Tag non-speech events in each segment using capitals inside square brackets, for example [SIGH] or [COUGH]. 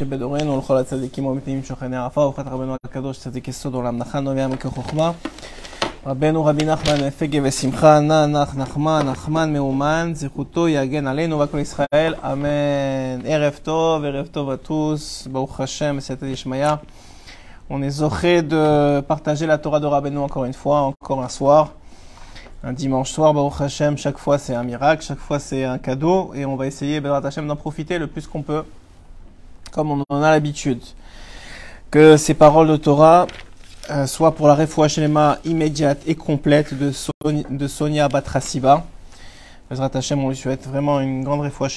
שבדורנו לכל הצדיקים האמיתיים שוכני ערפה, ובכת רבנו הקדוש צדיק יסוד עולם נחן נובע מכחוכמה. רבנו רבי נחמן מפגי ושמחה, נא נח נחמן, נחמן מאומן, זכותו יגן עלינו ועל כל ישראל, אמן. ערב טוב, ערב טוב עטוס, ברוך השם, בסייעתא דשמיא. אני זוכה פרטג'ל התורה דו רבנו אקורין פואה, אקור אסואר. דימנש סואר, ברוך השם, שקפואה זה אמירק, שקפואה זה כדור, ואומר בייסייה בעזרת השם, le plus qu'on peut. Comme on en a l'habitude. Que ces paroles de Torah euh, soient pour la refoua immédiate et complète de, Son- de Sonia Batrasiba. Hashem, on lui souhaite vraiment une grande refoua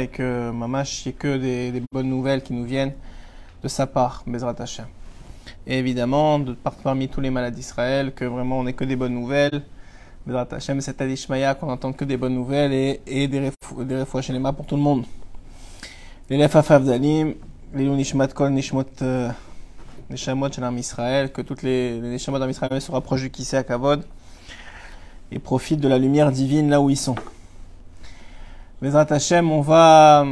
et que Mamash, il n'y ait que des, bonnes nouvelles qui nous viennent de sa part, Bezrat Hashem. Et évidemment, de, par- parmi tous les malades d'Israël, que vraiment on n'ait que des bonnes nouvelles. Bezrat Hashem, c'est Adishmaya qu'on n'entende que des bonnes nouvelles et, des refou- pour tout le monde. Les Lefaf Avdalim, les Nishmat Kol Nishmot Neshamot Shalom Israël, que toutes les, les Neshamot d'Am Israël se rapprochent du Kisei à Kavod et profitent de la lumière divine là où ils sont. Bezrat Hashem, on va,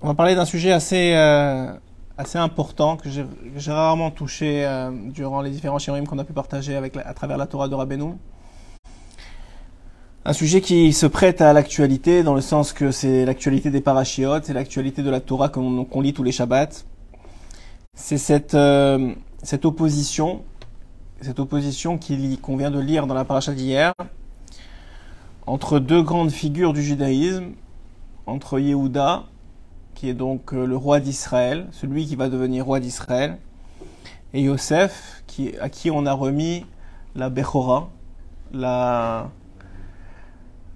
on va parler d'un sujet assez, euh, assez important que j'ai rarement touché euh, durant les différents shiurim qu'on a pu partager avec à travers la Torah de Rabbeinu. Un sujet qui se prête à l'actualité dans le sens que c'est l'actualité des parachiotes, c'est l'actualité de la Torah qu'on lit tous les Shabbats. C'est cette, euh, cette opposition, cette opposition qu'il- qu'on vient de lire dans la paracha d'hier, entre deux grandes figures du judaïsme, entre Yehuda, qui est donc euh, le roi d'Israël, celui qui va devenir roi d'Israël, et Yosef, qui, à qui on a remis la Bechora, la,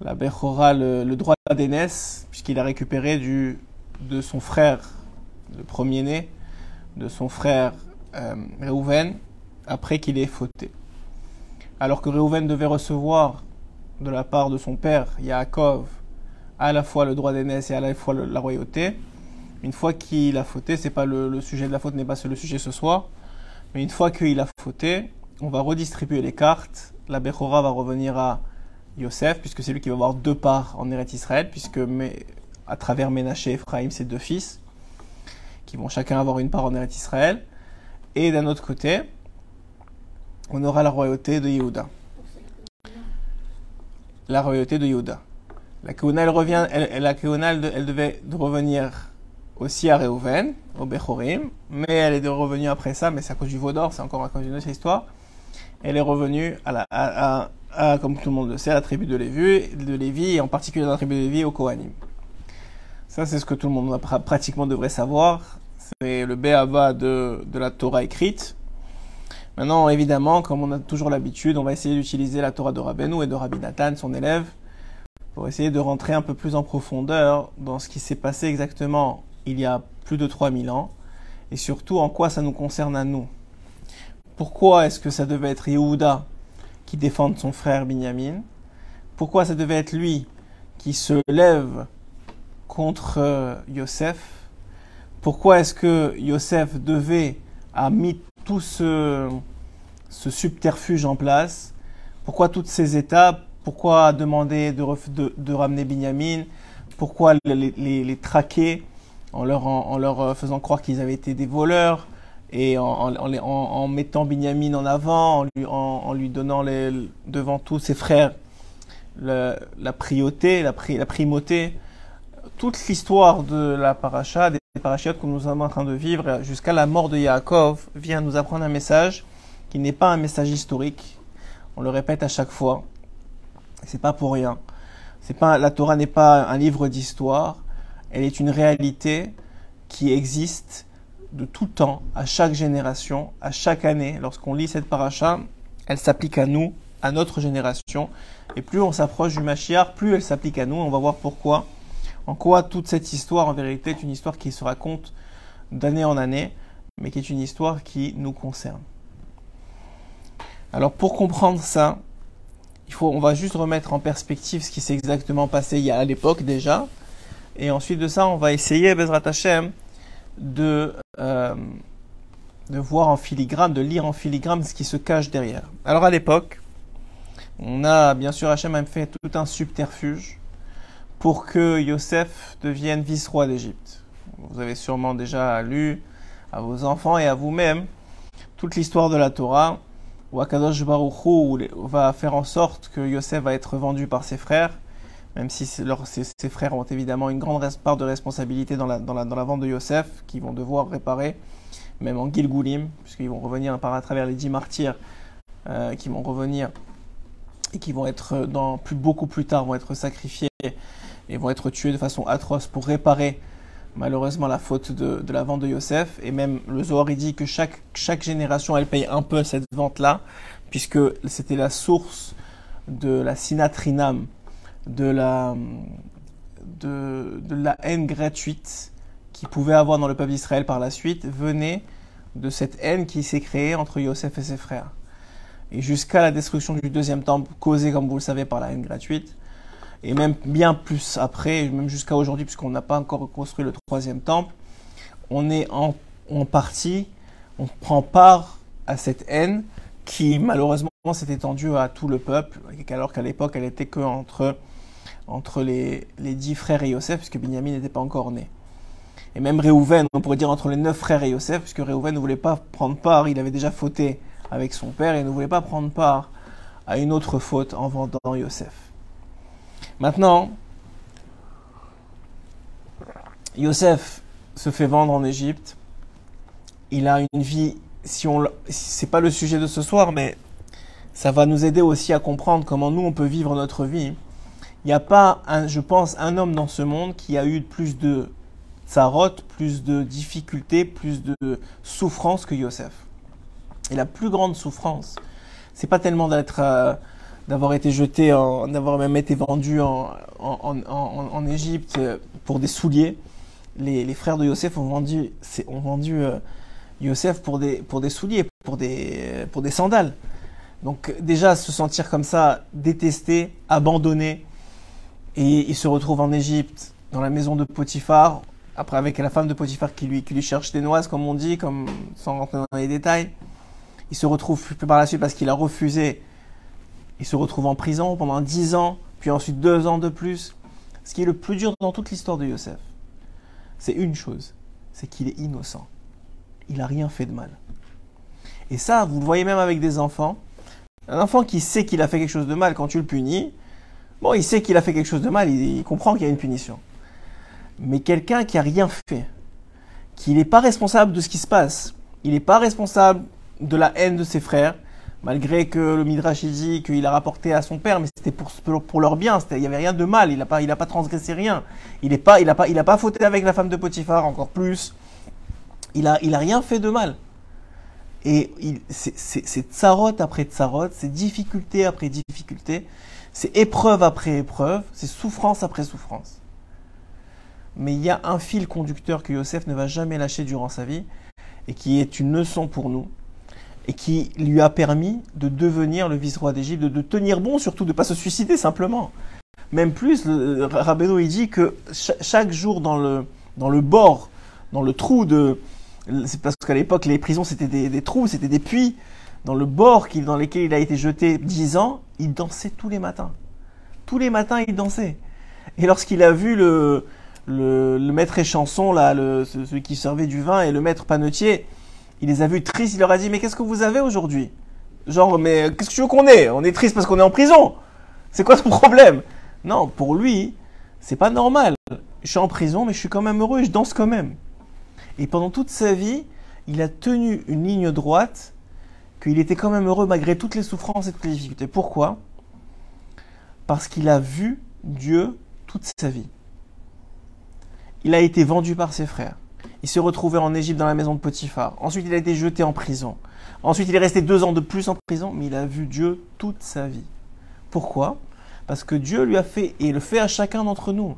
la Bechora, le, droit d'aînesse, puisqu'il a récupéré du, de son frère, le premier-né, de son frère euh, Réhouven, après qu'il ait fauté. Alors que Réhouven devait recevoir de la part de son père, Yaakov, à la fois le droit d'aînesse et à la fois la royauté, une fois qu'il a fauté, c'est pas le, le sujet de la faute n'est pas le sujet ce soir, mais une fois qu'il a fauté, on va redistribuer les cartes. La Bechora va revenir à Yosef, puisque c'est lui qui va avoir deux parts en Eretz Israël, puisque mais, à travers Ménaché et Ephraim, c'est deux fils, qui vont chacun avoir une part en Eretz Israël. Et d'un autre côté, on aura la royauté de Yehuda. La royauté de Yehuda. La Keuna, elle revient, elle, la elle, de- elle devait de revenir aussi à Reuven, au Bechorim, mais elle est revenue après ça, mais c'est à cause du Vaudor, c'est encore à cause d'une autre histoire. Elle est revenue à la, à- comme tout le monde le sait, la tribu de Lévi, de Lévi et en particulier la tribu de Lévi au Kohanim. Ça, c'est ce que tout le monde pra- pratiquement devrait savoir. C'est le béaba de, de la Torah écrite. Maintenant, évidemment, comme on a toujours l'habitude, on va essayer d'utiliser la Torah de Rabbeinu et de Rabbi Nathan, son élève, pour essayer de rentrer un peu plus en profondeur dans ce qui s'est passé exactement il y a plus de 3000 ans, et surtout en quoi ça nous concerne à nous. Pourquoi est-ce que ça devait être Yehuda qui défende son frère Binyamin. Pourquoi ça devait être lui qui se lève contre euh, Yosef? Pourquoi est-ce que Yosef devait a mis tout ce, subterfuge en place? Pourquoi toutes ces étapes? Pourquoi demander de, de, ramener Binyamin? Pourquoi les, traquer en leur, en, en leur euh, faisant croire qu'ils avaient été des voleurs? Et en, mettant Binyamin en avant, en lui, donnant devant tous ses frères la la, pri- la primauté toute l'histoire de la paracha, des parachiotes que nous sommes en train de vivre jusqu'à la mort de Yaakov vient nous apprendre un message qui n'est pas un message historique. On le répète à chaque fois. C'est pas pour rien. C'est pas, la Torah n'est pas un livre d'histoire. Elle est une réalité qui existe de tout temps, à chaque génération, à chaque année. Lorsqu'on lit cette paracha, elle s'applique à nous, à notre génération. Et plus on s'approche du Mashiach, plus elle s'applique à nous. On va voir pourquoi. En quoi toute cette histoire, en vérité, est une histoire qui se raconte d'année en année, mais qui est une histoire qui nous concerne. Alors pour comprendre ça, il faut, on va juste remettre en perspective ce qui s'est exactement passé il y a à l'époque déjà, et ensuite de ça, on va essayer, Bezrat Hashem, de, euh, de voir en filigrane, de lire en filigrane ce qui se cache derrière. Alors à l'époque, on a bien sûr Hachem a fait tout un subterfuge pour que Yosef devienne vice-roi d'Égypte. Vous avez sûrement déjà lu à vos enfants et à vous-même toute l'histoire de la Torah où Akadosh Baruch Hu va faire en sorte que Yosef va être vendu par ses frères, même si ses, frères ont évidemment une grande part de responsabilité dans la, dans la, dans la vente de Yosef, qu'ils vont devoir réparer, même en Gilgulim, puisqu'ils vont revenir par à travers les dix martyrs, euh, qui vont revenir et qui vont être dans plus beaucoup plus tard vont être sacrifiés et vont être tués de façon atroce pour réparer malheureusement la faute de, la vente de Yosef. Et même le Zohar dit que chaque, chaque génération, elle paye un peu cette vente-là, puisque c'était la source de la sinatrinam, de la, de, la haine gratuite qu'il pouvait avoir dans le peuple d'Israël par la suite, venait de cette haine qui s'est créée entre Yosef et ses frères. Et jusqu'à la destruction du deuxième temple, causée, comme vous le savez, par la haine gratuite, et même bien plus après, même jusqu'à aujourd'hui, puisqu'on n'a pas encore construit le troisième temple, on est en, partie, on prend part à cette haine qui malheureusement s'est étendue à tout le peuple, alors qu'à l'époque elle était que entre, les, les dix frères et Yosef, puisque Binyamin n'était pas encore né. Et même Réhouven, on pourrait dire entre les neuf frères et Yosef, puisque Réhouven ne voulait pas prendre part, il avait déjà fauté avec son père et ne voulait pas prendre part à une autre faute en vendant Yosef. Maintenant, Yosef se fait vendre en Égypte. Il a une vie, si on, c'est pas le sujet de ce soir, mais ça va nous aider aussi à comprendre comment nous on peut vivre notre vie. N'y a pas, je pense, un homme dans ce monde qui a eu plus de tsarot, plus de difficultés, plus de souffrances que Yosef. Et la plus grande souffrance, c'est pas tellement d'être euh, d'avoir été jeté, d'avoir même été vendu en, en, en, en, Égypte euh, pour des souliers. Les, les frères de Yosef ont vendu, ont vendu euh, Yosef pour des, pour des souliers, pour des, pour des sandales. Donc déjà se sentir comme ça, détesté, abandonné, et il se retrouve en Égypte, dans la maison de Potiphar, après avec la femme de Potiphar qui lui, qui lui cherche des noises, comme on dit, comme, sans rentrer dans les détails. Il se retrouve plus par la suite parce qu'il a refusé il se retrouve en prison pendant 10 ans, puis ensuite 2 ans de plus. Ce qui est le plus dur dans toute l'histoire de Yosef, c'est une chose, c'est qu'il est innocent. Il n'a rien fait de mal. Et ça, vous le voyez même avec des enfants. Un enfant qui sait qu'il a fait quelque chose de mal, quand tu le punis, bon, il sait qu'il a fait quelque chose de mal, il, comprend qu'il y a une punition. Mais quelqu'un qui a rien fait, qui n'est pas responsable de ce qui se passe, il n'est pas responsable de la haine de ses frères, malgré que le Midrash dit qu'il a rapporté à son père, mais c'était pour, leur bien, il n'y avait rien de mal, il n'a pas, transgressé rien. Il n'a pas, fauté avec la femme de Potiphar, encore plus. Il n'a rien fait de mal. Et c'est tsarot après tsarot, c'est difficulté après difficulté, c'est épreuve après épreuve, c'est souffrance après souffrance. Mais il y a un fil conducteur que Yosef ne va jamais lâcher durant sa vie, et qui est une leçon pour nous, et qui lui a permis de devenir le vice-roi d'Égypte, de, tenir bon, surtout de ne pas se suicider simplement. Même plus, le, Rabbeinu il dit que chaque jour dans le, dans le bord, dans le trou de... C'est parce qu'à l'époque, les prisons, c'était des, trous, c'était des puits. Dans le bord dans lesquels il a été jeté dix ans, il dansait tous les matins. Tous les matins, il dansait. Et lorsqu'il a vu le, le, maître échanson, là, celui qui servait du vin, et le maître panetier, il les a vus tristes, il leur a dit, mais qu'est-ce que vous avez aujourd'hui? Genre, mais qu'est-ce que tu veux qu'on ait? On est triste parce qu'on est en prison. C'est quoi ce problème? Non, pour lui, c'est pas normal. Je suis en prison, mais je suis quand même heureux et je danse quand même. Et pendant toute sa vie, il a tenu une ligne droite, qu'il était quand même heureux malgré toutes les souffrances et toutes les difficultés. Pourquoi? Parce qu'il a vu Dieu toute sa vie. Il a été vendu par ses frères. Il s'est retrouvé en Égypte dans la maison de Potiphar. Ensuite, il a été jeté en prison. Ensuite, il est resté deux ans de plus en prison, mais il a vu Dieu toute sa vie. Pourquoi? Parce que Dieu lui a fait, et le fait à chacun d'entre nous.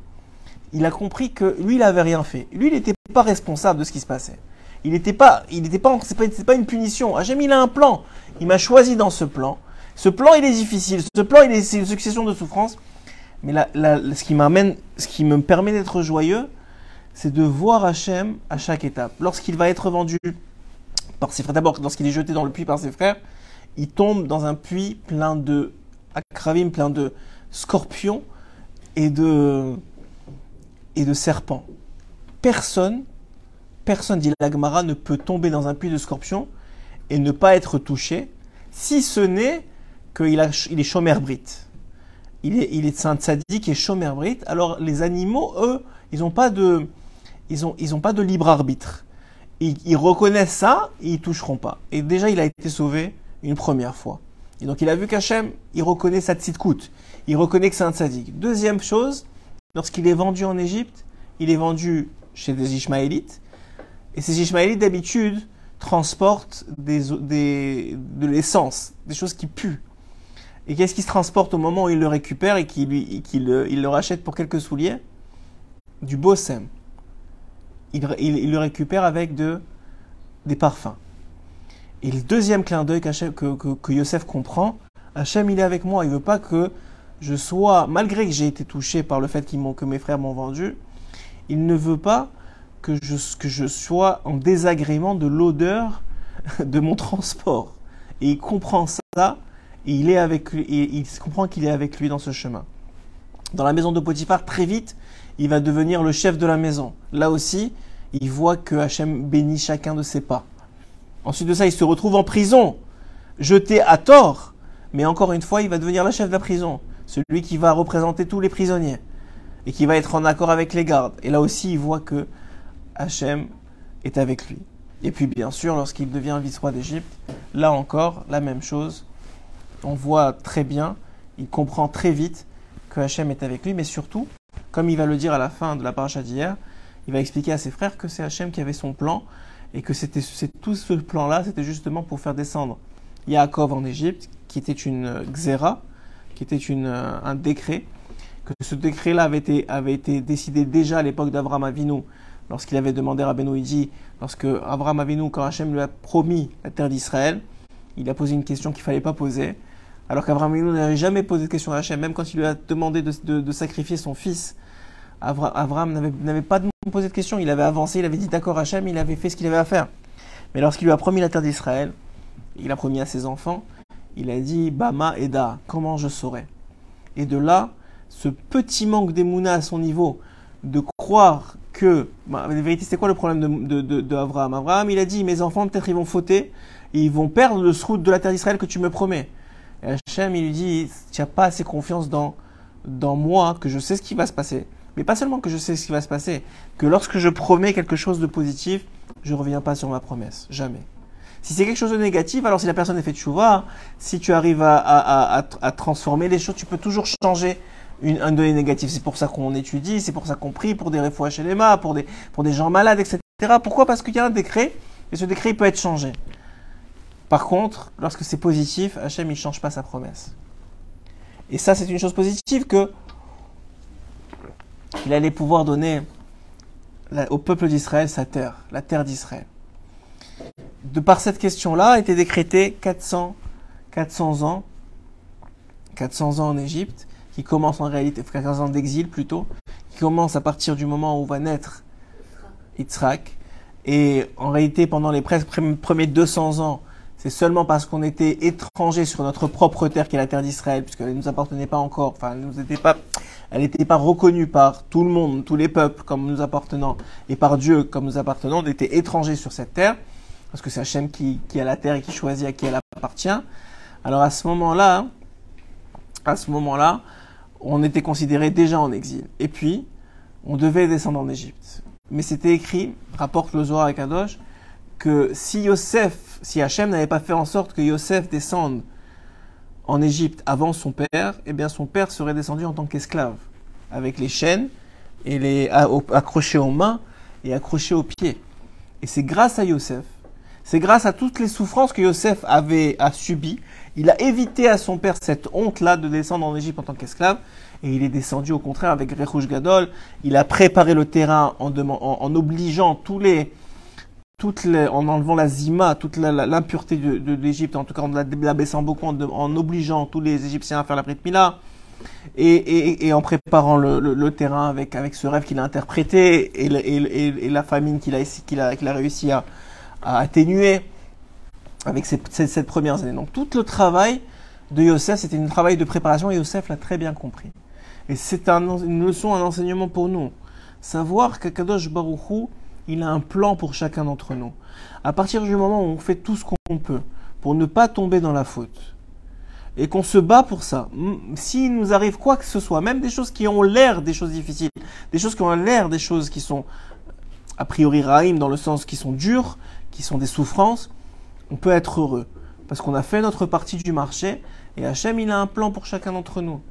Il a compris que lui, il n'avait rien fait. Lui, il n'était pas responsable de ce qui se passait. Il n'était pas, il n'était pas, c'est pas, pas, une punition. Hachem, il a un plan. Il m'a choisi dans ce plan. Ce plan, il est difficile. Ce plan, il est, c'est une succession de souffrances. Mais ce qui m'amène, ce qui me permet d'être joyeux, c'est de voir Hachem à chaque étape. Lorsqu'il va être vendu par ses frères, d'abord lorsqu'il est jeté dans le puits par ses frères, il tombe dans un puits plein de akravim, plein de scorpions et de, et de serpents. Personne personne, dit l'Agmara, ne peut tomber dans un puits de scorpion et ne pas être touché, si ce n'est qu'il il est chômeur brite. Il est, saint sadique et chômeur. Alors les animaux, eux, ils n'ont pas de, ils pas de libre arbitre. Ils, reconnaissent ça, et ils toucheront pas. Et déjà, il a été sauvé une première fois. Et donc, il a vu qu'Hachem, il reconnaît sa coûte. Il reconnaît que c'est un sadique. Deuxième chose, lorsqu'il est vendu en Égypte, il est vendu chez des Ishmaélites. Et ces Ishmaélites, d'habitude, transportent de l'essence, des choses qui puent. Et qu'est-ce qui se transporte au moment où il le récupère et qu'il il, le rachète pour quelques souliers? Du bossem. Il, il, le récupère avec de, des parfums. Et le deuxième clin d'œil que, que, Yosef comprend, Hachem, il est avec moi. Il veut pas que je sois, malgré que j'ai été touché par le fait que mes frères m'ont vendu, il ne veut pas que je, que je sois en désagrément de l'odeur [LAUGHS] de mon transport. Et il comprend ça, et il, est avec lui, et il comprend qu'il est avec lui dans ce chemin. Dans la maison de Potiphar, très vite, il va devenir le chef de la maison. Là aussi, il voit que Hachem bénit chacun de ses pas. Ensuite de ça, il se retrouve en prison, jeté à tort, mais encore une fois, il va devenir le chef de la prison, celui qui va représenter tous les prisonniers et qui va être en accord avec les gardes. Et là aussi, il voit que Hachem est avec lui. Et puis bien sûr, lorsqu'il devient vice-roi d'Égypte, là encore, la même chose. On voit très bien, il comprend très vite que Hachem est avec lui, mais surtout, comme il va le dire à la fin de la paracha d'hier, il va expliquer à ses frères que c'est Hachem qui avait son plan et que c'était tout ce plan-là, c'était justement pour faire descendre Yaakov en Égypte, qui était une xéra, qui était une, un décret, que ce décret-là avait été, avait été décidé déjà à l'époque d'Abraham Avinu, lorsqu'il avait demandé à Benoïdi, lorsque Abraham Avinu, quand Hachem lui a promis la terre d'Israël, il a posé une question qu'il fallait pas poser, alors qu'Abraham Avinu n'avait jamais posé de question à Hachem, même quand il lui a demandé de, sacrifier son fils. Abraham n'avait pas posé de question, il avait avancé, il avait dit d'accord Hachem, il avait fait ce qu'il avait à faire. Mais lorsqu'il lui a promis la terre d'Israël, il a promis à ses enfants, il a dit Bama Eda, comment je saurais Et de là, ce petit manque d'émouna à son niveau, de croire que. Bah, la vérité, c'est quoi le problème de, de, Abraham? Abraham, il a dit Mes enfants, peut-être, ils vont fauter et ils vont perdre le route de la terre d'Israël que tu me promets. Et Hachem, il lui dit Tu n'as pas assez confiance dans, dans moi, que je sais ce qui va se passer. Mais pas seulement que je sais ce qui va se passer, que lorsque je promets quelque chose de positif, je ne reviens pas sur ma promesse. Jamais. Si c'est quelque chose de négatif, alors si la personne est fait de chouva, si tu arrives à, à transformer les choses, tu peux toujours changer une, un donné négatif. C'est pour ça qu'on étudie, c'est pour ça qu'on prie pour des réfouaches chez les pour des, pour des gens malades, etc. Pourquoi? Parce qu'il y a un décret, et ce décret peut être changé. Par contre, lorsque c'est positif, Hachem, il ne change pas sa promesse. Et ça, c'est une chose positive que il allait pouvoir donner au peuple d'Israël sa terre, la terre d'Israël. De par cette question-là, a été décrété 400, 400 ans, 400 ans en Égypte, qui commence en réalité, 15 ans d'exil plutôt, qui commence à partir du moment où va naître Yitzhak. Et en réalité, pendant les presque premiers 200 ans, c'est seulement parce qu'on était étrangers sur notre propre terre, qui est la terre d'Israël, puisqu'elle ne nous appartenait pas encore, enfin, elle n'était pas, pas reconnue par tout le monde, tous les peuples comme nous appartenant, et par Dieu comme nous appartenons, on était étrangers sur cette terre, parce que c'est Hachem qui, qui a la terre et qui choisit à qui elle appartient. Alors à ce moment-là, à ce moment-là, on était considéré déjà en exil. Et puis, on devait descendre en Égypte. Mais c'était écrit, rapporte le Zohar et Kadosh, que si Yosef, si Hachem n'avait pas fait en sorte que Yosef descende en Égypte avant son père, eh bien son père serait descendu en tant qu'esclave, avec les chaînes et les accrochés aux mains et accrochés aux pieds. Et c'est grâce à Yosef, c'est grâce à toutes les souffrances que Yosef avait à subi il a évité à son père cette honte-là de descendre en Égypte en tant qu'esclave. Et il est descendu au contraire avec Rechouj Gadol. Il a préparé le terrain en, obligeant tous les, en enlevant la zima, toute l'impureté de, l'Égypte, en tout cas en l'abaissant beaucoup, en, obligeant tous les Égyptiens à faire la Brit Mila. Et, en préparant le, terrain avec, ce rêve qu'il a interprété et, la famine qu'il a, réussi à atténuer avec ces, ces, premières années. Donc tout le travail de Yosef, c'était un travail de préparation et Yosef l'a très bien compris. Et c'est un, une leçon, un enseignement pour nous. Savoir qu'Akadosh Baruchou, il a un plan pour chacun d'entre nous. À partir du moment où on fait tout ce qu'on peut pour ne pas tomber dans la faute, et qu'on se bat pour ça, s'il nous arrive quoi que ce soit, même des choses qui ont l'air des choses difficiles, des choses qui ont l'air des choses qui sont a priori raïm dans le sens qui sont dures, qui sont des souffrances, on peut être heureux. Parce qu'on a fait notre partie du marché et Hachem, il a un plan pour chacun d'entre nous.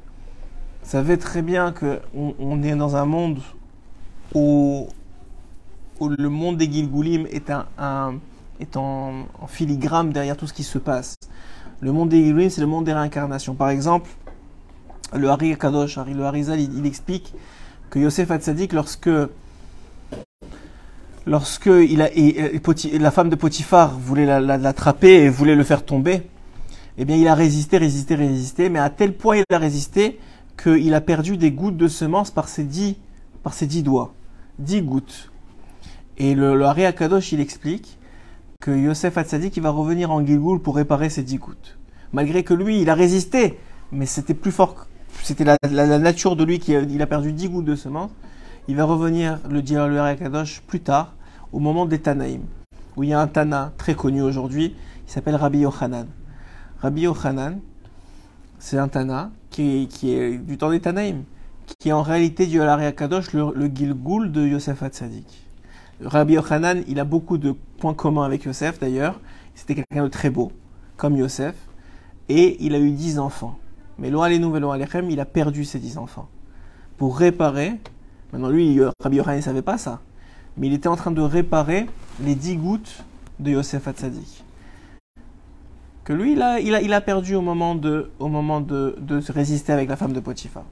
Vous savez très bien qu'on on est dans un monde où, le monde des Gilgulim est, un, est en, filigrane derrière tout ce qui se passe. Le monde des Gilgulim, c'est le monde des réincarnations. Par exemple, le Hari Kadosh, le Harizal, il, il explique que Yosef Hatzadik, lorsque lorsque la femme de Potiphar voulait l'attraper et voulait le faire tomber, eh bien il a résisté, résisté, résisté, mais à tel point il a résisté qu'il a perdu des gouttes de semences par ses dix, doigts. Dix gouttes. Et le, le Akadosh, il explique que Yosef Hatzadik, il va revenir en Gilgoul pour réparer ses dix gouttes. Malgré que lui, il a résisté, mais c'était plus fort, c'était la, nature de lui qui a, perdu dix gouttes de semences. Il va revenir, le dire le Hari Akadosh, plus tard, au moment des Tanaïm, où il y a un Tana très connu aujourd'hui, il s'appelle Rabbi Yochanan. Rabbi Yochanan, c'est un Tana qui, est du temps des Tanaïm, qui est en réalité du Alari Kadosh, le, le Gilgul de Yosef Hatzadik. Rabbi Yochanan, il a beaucoup de points communs avec Yosef d'ailleurs. C'était quelqu'un de très beau, comme Yosef. Et il a eu dix enfants. Mais Loa les Nouvelles Alechem, il a perdu ses dix enfants. Pour réparer, maintenant lui, Rabbi Yochanan ne savait pas ça mais il était en train de réparer les dix gouttes de Yosef Hatzadik. Que lui, il a, il a, perdu au moment, de, au moment de, de se résister avec la femme de Potiphar.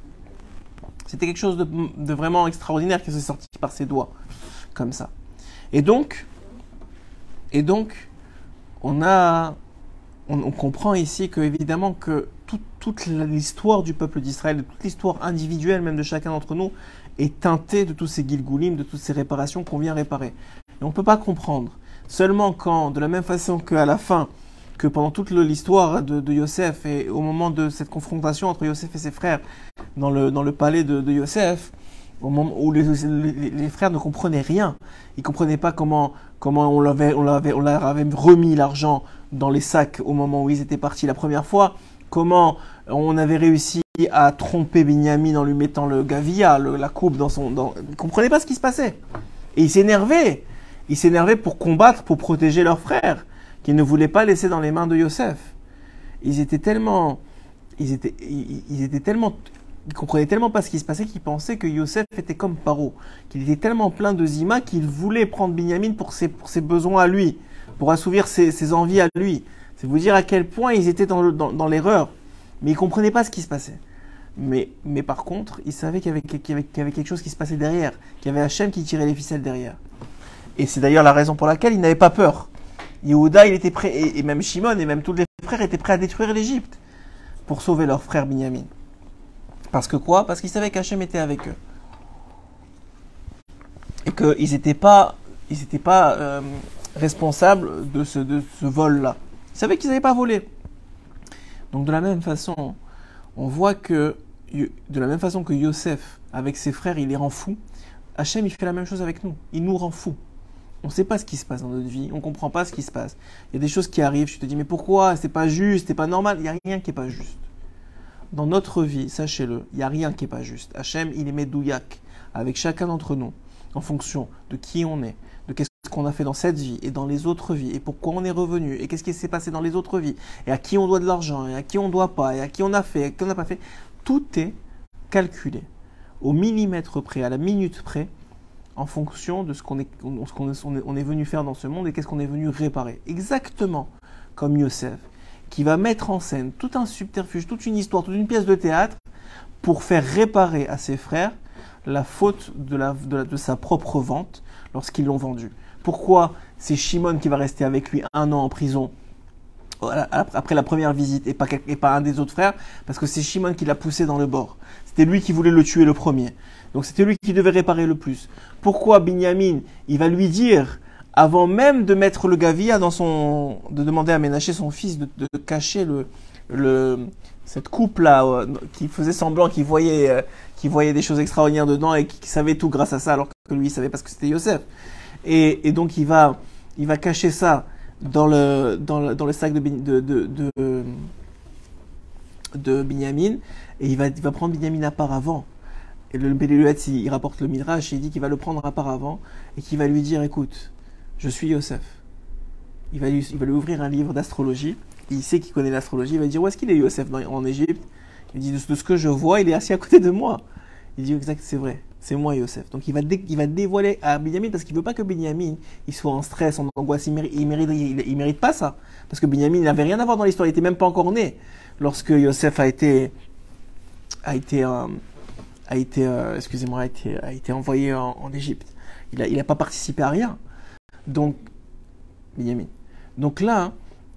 C'était quelque chose de, vraiment extraordinaire qui s'est sorti par ses doigts, comme ça. Et donc, et donc on, a, on, comprend ici que, évidemment, que toute l'histoire du peuple d'Israël, toute l'histoire individuelle même de chacun d'entre nous, est teinté de tous ces gilgoulim, de toutes ces réparations qu'on vient réparer. Et on ne peut pas comprendre. Seulement quand, de la même façon qu'à la fin, que pendant toute l'histoire de, Yosef et au moment de cette confrontation entre Yosef et ses frères dans le, dans le palais de, Yosef, au moment où les, les, frères ne comprenaient rien, ils comprenaient pas comment, comment on, avait, on, avait, on leur avait remis l'argent dans les sacs au moment où ils étaient partis la première fois, comment on avait réussi à tromper Binyamin en lui mettant le gavia, la coupe dans son. Dans... Ils ne comprenaient pas ce qui se passait. Et ils s'énervaient. Ils s'énervaient pour combattre, pour protéger leur frère, qu'ils ne voulaient pas laisser dans les mains de Yosef. Ils étaient tellement. Ils étaient, ils, étaient tellement. Ils comprenaient tellement pas ce qui se passait qu'ils pensaient que Yosef était comme Paro, qu'il était tellement plein de zima qu'il voulait prendre Binyamin pour ses, pour ses besoins à lui, pour assouvir ses, ses envies à lui. C'est vous dire à quel point ils étaient dans l'erreur. Mais ils comprenaient pas ce qui se passait. Mais, mais par contre, ils savaient qu'il y, avait, qu'il y, avait, quelque chose qui se passait derrière, qu'il y avait Hachem qui tirait les ficelles derrière. Et c'est d'ailleurs la raison pour laquelle ils n'avaient pas peur. Yehuda, il était prêt, et, même Shimon, et même tous les frères étaient prêts à détruire l'Égypte pour sauver leur frère Binyamin. Parce que quoi? Parce qu'ils savaient qu'Hachem était avec eux. Et qu'ils n'étaient pas, ils pas euh, responsables de ce, de ce vol-là. Ils savaient qu'ils n'avaient pas volé. Donc de la même façon, on voit que de la même façon que Yosef, avec ses frères, il les rend fous, Hachem, il fait la même chose avec nous. Il nous rend fous. On ne sait pas ce qui se passe dans notre vie, on ne comprend pas ce qui se passe. Il y a des choses qui arrivent, je te dis, mais pourquoi? C'est pas juste, c'est pas normal. Il n'y a rien qui n'est pas juste. Dans notre vie, sachez-le, il n'y a rien qui n'est pas juste. Hachem, il est médouillac avec chacun d'entre nous, en fonction de qui on est, de qu'est-ce qu'on a fait dans cette vie et dans les autres vies, et pourquoi on est revenu, et qu'est-ce qui s'est passé dans les autres vies, et à qui on doit de l'argent, et à qui on ne doit pas, et à qui on a fait, et à qui on n'a pas fait. Tout est calculé au millimètre près, à la minute près, en fonction de ce qu'on est, on est, venu faire dans ce monde et qu'est-ce qu'on est venu réparer. Exactement comme Yosef, qui va mettre en scène tout un subterfuge, toute une histoire, toute une pièce de théâtre pour faire réparer à ses frères la faute de, la, de sa propre vente lorsqu'ils l'ont vendu. Pourquoi c'est Shimon qui va rester avec lui un an en prison après la première visite et pas, un des autres frères? Parce que c'est Shimon qui l'a poussé dans le bord. C'était lui qui voulait le tuer le premier. Donc c'était lui qui devait réparer le plus. Pourquoi Binyamin, il va lui dire, avant même de mettre le gavia dans son, de demander à Ménaché son fils de, cacher le, cette coupe là euh, qui faisait semblant qu'il voyait, euh, voyait des choses extraordinaires dedans et qui savait tout grâce à ça alors que lui il savait parce que c'était Yosef. Et, donc il va, il va cacher ça dans le, dans le, dans le sac de, de, de, Binyamin. Et il va, il va prendre Binyamin à part avant. Et le Béléluetz, il, il, rapporte le Midrash, et il dit qu'il va le prendre à part avant, et qu'il va lui dire, écoute, je suis Yosef. Il va lui, il va lui ouvrir un livre d'astrologie. Il sait qu'il connaît l'astrologie. Il va dire, où est-ce qu'il est Yosef? En Égypte Il dit, de, ce que je vois, il est assis à côté de moi. Il dit, exact, c'est vrai. C'est moi, Yosef. Donc il va, il va dévoiler à Binyamin parce qu'il veut pas que Binyamin il soit en stress, en angoisse. Il mérite, il mérite, pas ça. Parce que Binyamin, n'avait rien à voir dans l'histoire. Il était même pas encore né lorsque Yosef a été, a été, euh, a été, euh, excusez-moi, a été, a été envoyé en, Égypte. Il a, il a pas participé à rien. Donc, Binyamin. Donc là,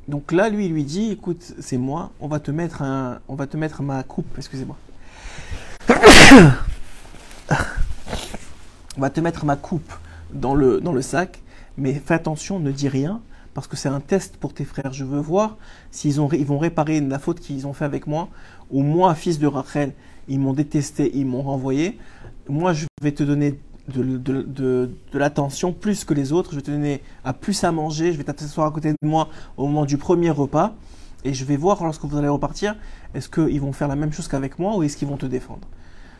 donc là, lui, il lui dit, écoute, c'est moi. On va te mettre un, on va te mettre ma coupe. Excusez-moi. [COUGHS] on va te mettre ma coupe dans le, dans le sac, mais fais attention, ne dis rien, parce que c'est un test pour tes frères. Je veux voir s'ils ils vont réparer la faute qu'ils ont fait avec moi, ou moi, fils de Rachel, ils m'ont détesté, ils m'ont renvoyé. Moi, je vais te donner de, de, de, l'attention plus que les autres. Je vais te donner à plus à manger. Je vais t'asseoir à côté de moi au moment du premier repas. Et je vais voir lorsque vous allez repartir, est-ce qu'ils vont faire la même chose qu'avec moi ou est-ce qu'ils vont te défendre.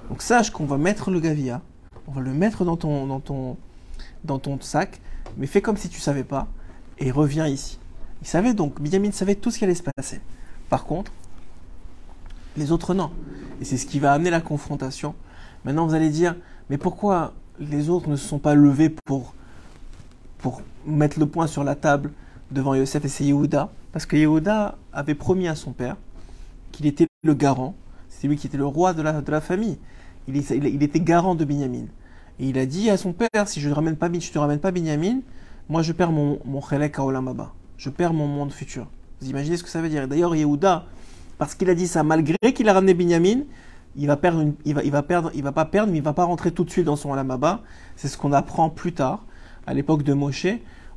Donc sache qu'on va mettre le gavia on va le mettre dans ton, dans ton, dans ton sac, mais fais comme si tu savais pas et reviens ici. Il savait donc, Benjamin savait tout ce qui allait se passer. Par contre, les autres non. Et c'est ce qui va amener la confrontation. Maintenant, vous allez dire, mais pourquoi les autres ne se sont pas levés pour, pour mettre le point sur la table devant Yosef et c'est Yehuda Parce que Yehuda avait promis à son père qu'il était le garant, c'est lui qui était le roi de la, de la famille. Il, il, était garant de Binyamin. Et il a dit à son père, si je ne ramène pas, je te ramène pas Binyamin, moi je perds mon, mon Chelek à Olamaba. Je perds mon monde futur. Vous imaginez ce que ça veut dire D'ailleurs, Yehuda, parce qu'il a dit ça, malgré qu'il a ramené Binyamin, il va perdre, il va, il va perdre, il va pas perdre, mais il va pas rentrer tout de suite dans son Olamaba. C'est ce qu'on apprend plus tard, à l'époque de Moshe,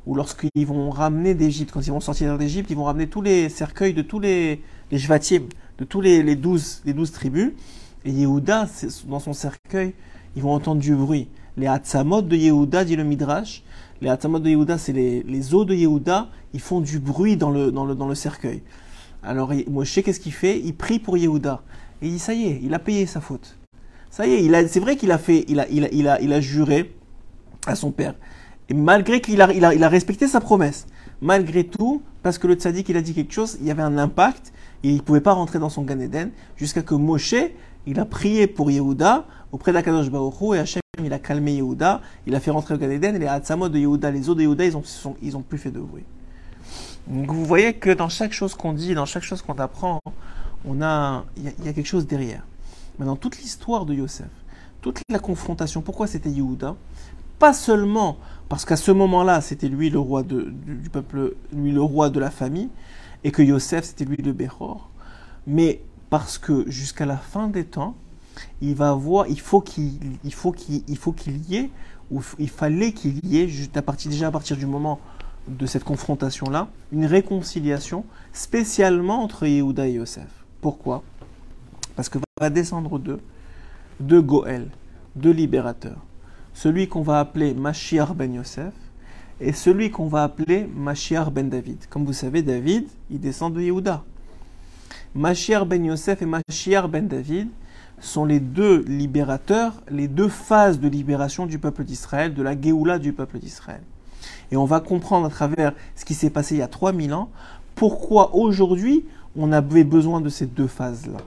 où lorsqu'ils vont ramener d'Égypte, quand ils vont sortir d'Égypte, ils vont ramener tous les cercueils de tous les, les de tous les, les, douze, les douze tribus. Et Yehuda, dans son cercueil, ils vont entendre du bruit. Les Hatzamot de Yehuda, dit le Midrash, les Hatzamot de Yehuda, c'est les, les, os de Yehuda, ils font du bruit dans le, dans le, dans le cercueil. Alors Moshe, qu'est-ce qu'il fait? Il prie pour Yehuda. Et il dit, ça y est, il a payé sa faute. Ça y est, c'est vrai qu'il a fait, il a, il, a, il, a, il a juré à son père. Et malgré qu'il a, il a, il a respecté sa promesse, malgré tout, parce que le tzaddik, il a dit quelque chose, il y avait un impact, il ne pouvait pas rentrer dans son Gan Eden, jusqu'à que Moshe, il a prié pour Yehuda auprès d'Akadosh Baruch et Hachem il a calmé Yehuda, il a fait rentrer au Gan Eden, et les Hatzamot de Yehuda, les eaux de Yehuda, ils ont, ils ont plus fait de bruit. Donc vous voyez que dans chaque chose qu'on dit, dans chaque chose qu'on apprend, on a, il y, a quelque chose derrière. Mais dans toute l'histoire de Yosef, toute la confrontation, pourquoi c'était Yehuda? Pas seulement parce qu'à ce moment-là, c'était lui le roi de, du, peuple, lui le roi de la famille, et que Yosef, c'était lui le Bechor, mais parce que jusqu'à la fin des temps, il va voir, il faut qu'il, il faut qu'il, il faut qu'il y ait, ou il fallait qu'il y ait, à partir, déjà à partir du moment de cette confrontation-là, une réconciliation spécialement entre Yehuda et Yosef. Pourquoi? Parce que va descendre deux, deux Goël, deux libérateurs. Celui qu'on va appeler Mashiach ben Yosef et celui qu'on va appeler Mashiach ben David. Comme vous savez, David, il descend de Yehuda. Mashiach ben Yosef et Mashiach ben David sont les deux libérateurs, les deux phases de libération du peuple d'Israël, de la Géoula du peuple d'Israël. Et on va comprendre à travers ce qui s'est passé il y a 3000 ans, pourquoi aujourd'hui on avait besoin de ces deux phases-là.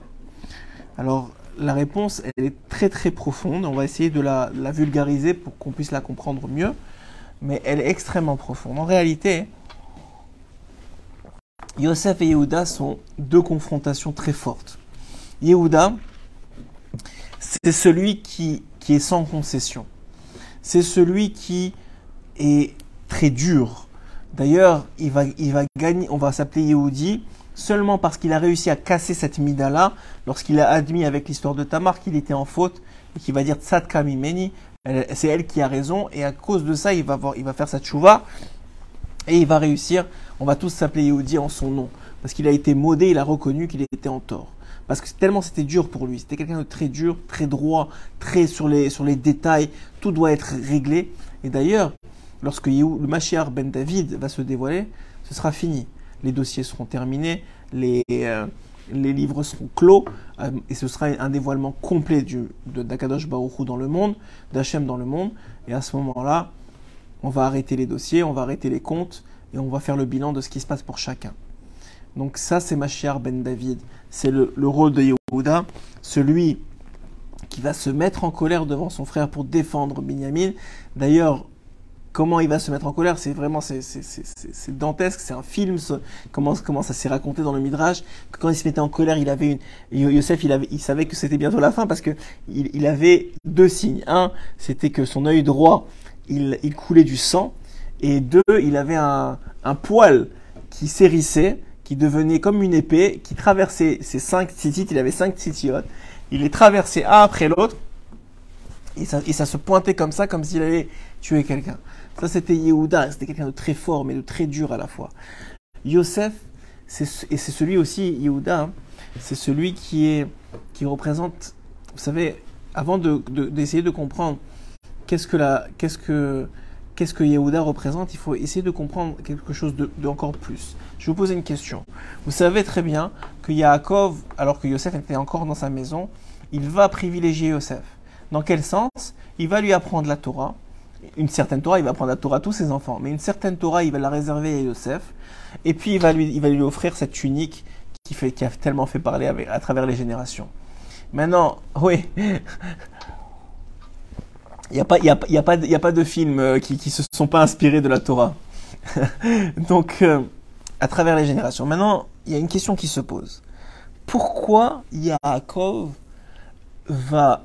Alors, la réponse, elle est très très profonde. On va essayer de la, vulgariser pour qu'on puisse la comprendre mieux. Mais elle est extrêmement profonde. En réalité, Yosef et Yehuda sont deux confrontations très fortes. Yehuda, c'est celui qui, est sans concession. C'est celui qui est très dur. D'ailleurs, il on va s'appeler Yehudi seulement parce qu'il a réussi à casser cette mida-là lorsqu'il a admis avec l'histoire de Tamar qu'il était en faute et qu'il va dire Tzadka Mimeni, c'est elle qui a raison et à cause de ça, il va, il va faire sa tchouva et il va réussir on va tous s'appeler Yehudi en son nom. Parce qu'il a été modé, il a reconnu qu'il était en tort. Parce que tellement c'était dur pour lui. C'était quelqu'un de très dur, très droit, très sur les, sur les détails. Tout doit être réglé. Et d'ailleurs, lorsque le Mashiach ben David va se dévoiler, ce sera fini. Les dossiers seront terminés, les, euh, livres seront clos, euh, et ce sera un dévoilement complet d'Akadosh Baruch dans le monde, d'Hachem dans le monde. Et à ce moment-là, on va arrêter les dossiers, on va arrêter les comptes, et on va faire le bilan de ce qui se passe pour chacun. Donc ça, c'est Mashiach ben David. C'est le, le rôle de Yehuda, celui qui va se mettre en colère devant son frère pour défendre Binyamin. D'ailleurs, comment il va se mettre en colère, c'est vraiment c'est, dantesque, c'est un film, comment, comment ça s'est raconté dans le Midrash, quand il se mettait en colère, il avait une, Yosef, il, avait, il savait que c'était bientôt la fin parce que il, avait deux signes. Un, c'était que son œil droit, il, il, coulait du sang, et deux, il avait un, un poil qui s'hérissait, qui devenait comme une épée, qui traversait ses cinq tzitzit, il avait cinq tzitzit, il les traversait un après l'autre, et ça, et ça se pointait comme ça, comme s'il allait tuer quelqu'un. Ça, c'était Yehuda, c'était quelqu'un de très fort, mais de très dur à la fois. Yosef, et c'est celui aussi, Yehuda, hein, c'est celui qui, est, qui représente, vous savez, avant d'essayer de, de, comprendre qu'est-ce que, la, qu'est-ce que, qu'est-ce que Yehuda représente, il faut essayer de comprendre quelque chose de, encore plus. Je vais vous poser une question. Vous savez très bien que Yaakov, alors que Yosef était encore dans sa maison, il va privilégier Yosef. Dans quel sens? Il va lui apprendre la Torah, une certaine Torah, il va prendre la Torah à tous ses enfants, mais une certaine Torah, il va la réserver à Yosef, et puis il va lui, offrir cette tunique qui, a tellement fait parler à travers les générations. Maintenant, [LAUGHS] oui, il n'y a, pas, a, a, de films euh, qui ne se sont pas inspirés de la Torah. [LAUGHS] Donc, euh, à travers les générations. Maintenant, il y a une question qui se pose. Pourquoi Yaakov va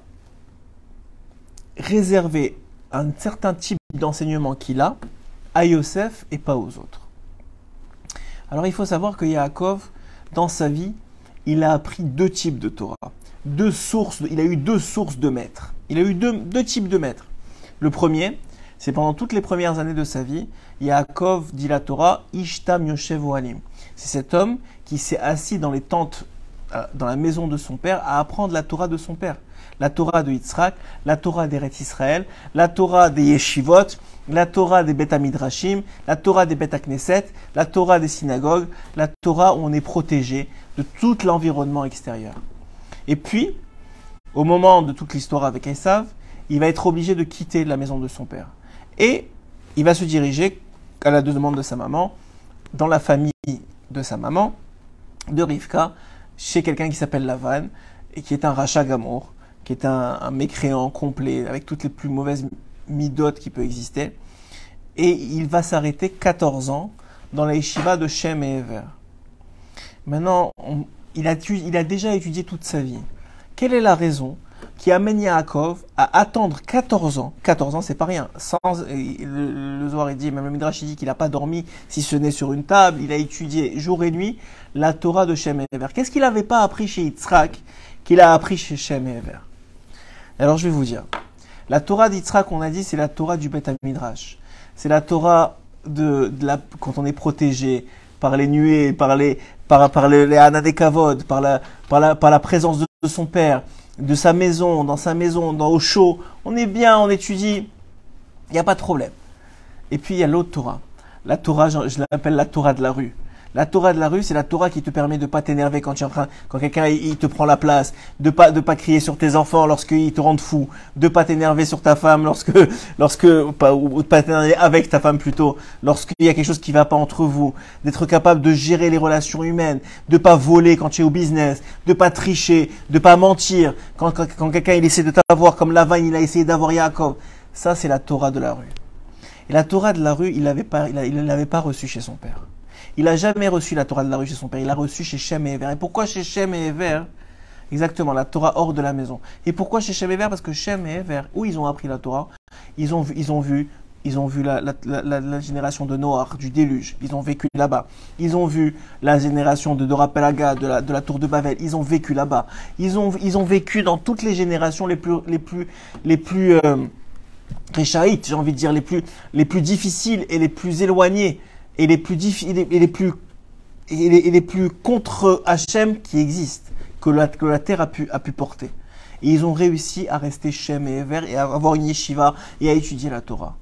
réserver un certain type d'enseignement qu'il a à Yosef et pas aux autres. Alors il faut savoir que Yaakov, dans sa vie, il a appris deux types de Torah. Deux sources, il a eu deux sources de maîtres. Il a eu deux, types de maîtres. Le premier, c'est pendant toutes les premières années de sa vie, Yaakov dit la Torah, Ishtam Yoshev Ohalim. C'est cet homme qui s'est assis dans les tentes, euh, dans la maison de son père, à apprendre la Torah de son père la Torah de Yitzhak, la Torah d'Eret Israël, la Torah des Yeshivot, la Torah des Beth Midrashim, la Torah des Beth Knesset, la Torah des synagogues, la Torah où on est protégé de tout l'environnement extérieur. Et puis, au moment de toute l'histoire avec Esav, il va être obligé de quitter la maison de son père. Et il va se diriger, à la demande de sa maman, dans la famille de sa maman, de Rivka, chez quelqu'un qui s'appelle Lavan, et qui est un rachat gamour, qui est un, mécréant complet, avec toutes les plus mauvaises midotes qui peuvent exister. Et il va s'arrêter 14 ans dans la yeshiva de Shem et Ever. Maintenant, il, a, il a déjà étudié toute sa vie. Quelle est la raison qui amène Yaakov à attendre 14 ans? 14 ans, c'est pas rien. Sans, le, le Zohar dit, même le Midrash dit qu'il n'a pas dormi si ce n'est sur une table. Il a étudié jour et nuit la Torah de Shem et Ever. Qu'est-ce qu'il n'avait pas appris chez Yitzhak qu'il a appris chez Shem et Ever? Alors je vais vous dire. La Torah d'Yitzhak, on a dit, c'est la Torah du Beth Midrash. C'est la Torah de, quand on est protégé par les nuées, par les, par, les, les Anadekavod, par la, par la, par la présence de, son père, de sa maison, dans sa maison, dans au chaud. On est bien, on étudie. Il n'y a pas de problème. Et puis il y a l'autre Torah. La Torah, je l'appelle la Torah de la rue. La Torah de la rue, c'est la Torah qui te permet de pas t'énerver quand tu es en train, quand quelqu'un il te prend la place, de pas de pas crier sur tes enfants lorsqu'ils te rendent fou, de pas t'énerver sur ta femme lorsque lorsque pas ou pas t'énerver avec ta femme plutôt, lorsqu'il y a quelque chose qui va pas entre vous, d'être capable de gérer les relations humaines, de pas voler quand tu es au business, de pas tricher, de pas mentir quand quand, quelqu'un il essaie de t'avoir comme Lavan il a essayé d'avoir Yaakov. Ça c'est la Torah de la rue. Et la Torah de la rue, il l'avait pas il l'avait pas reçu chez son père. Il n'a jamais reçu la Torah de la rue chez son père. Il l'a reçu chez Shem et Ever. Et pourquoi chez Shem et Ever Exactement, la Torah hors de la maison. Et pourquoi chez Shem et Ever Parce que Shem et Ever, où ils ont appris la Torah, ils ont, ils ont vu ils ont vu la, la, génération de Noah, du déluge. Ils ont vécu là-bas. Ils ont vu la génération de Dora Pelaga, de la, de la tour de Babel. Ils ont vécu là-bas. Ils ont, ils ont vécu dans toutes les générations les plus, les plus, les plus, euh, j'ai envie de dire, les plus, les plus difficiles et les plus éloignées et les plus et les, plus et les, plus contre Hachem qui existent que la, que la terre a pu a pu porter. Et ils ont réussi à rester Shem et Ever et à avoir une yeshiva et à étudier la Torah.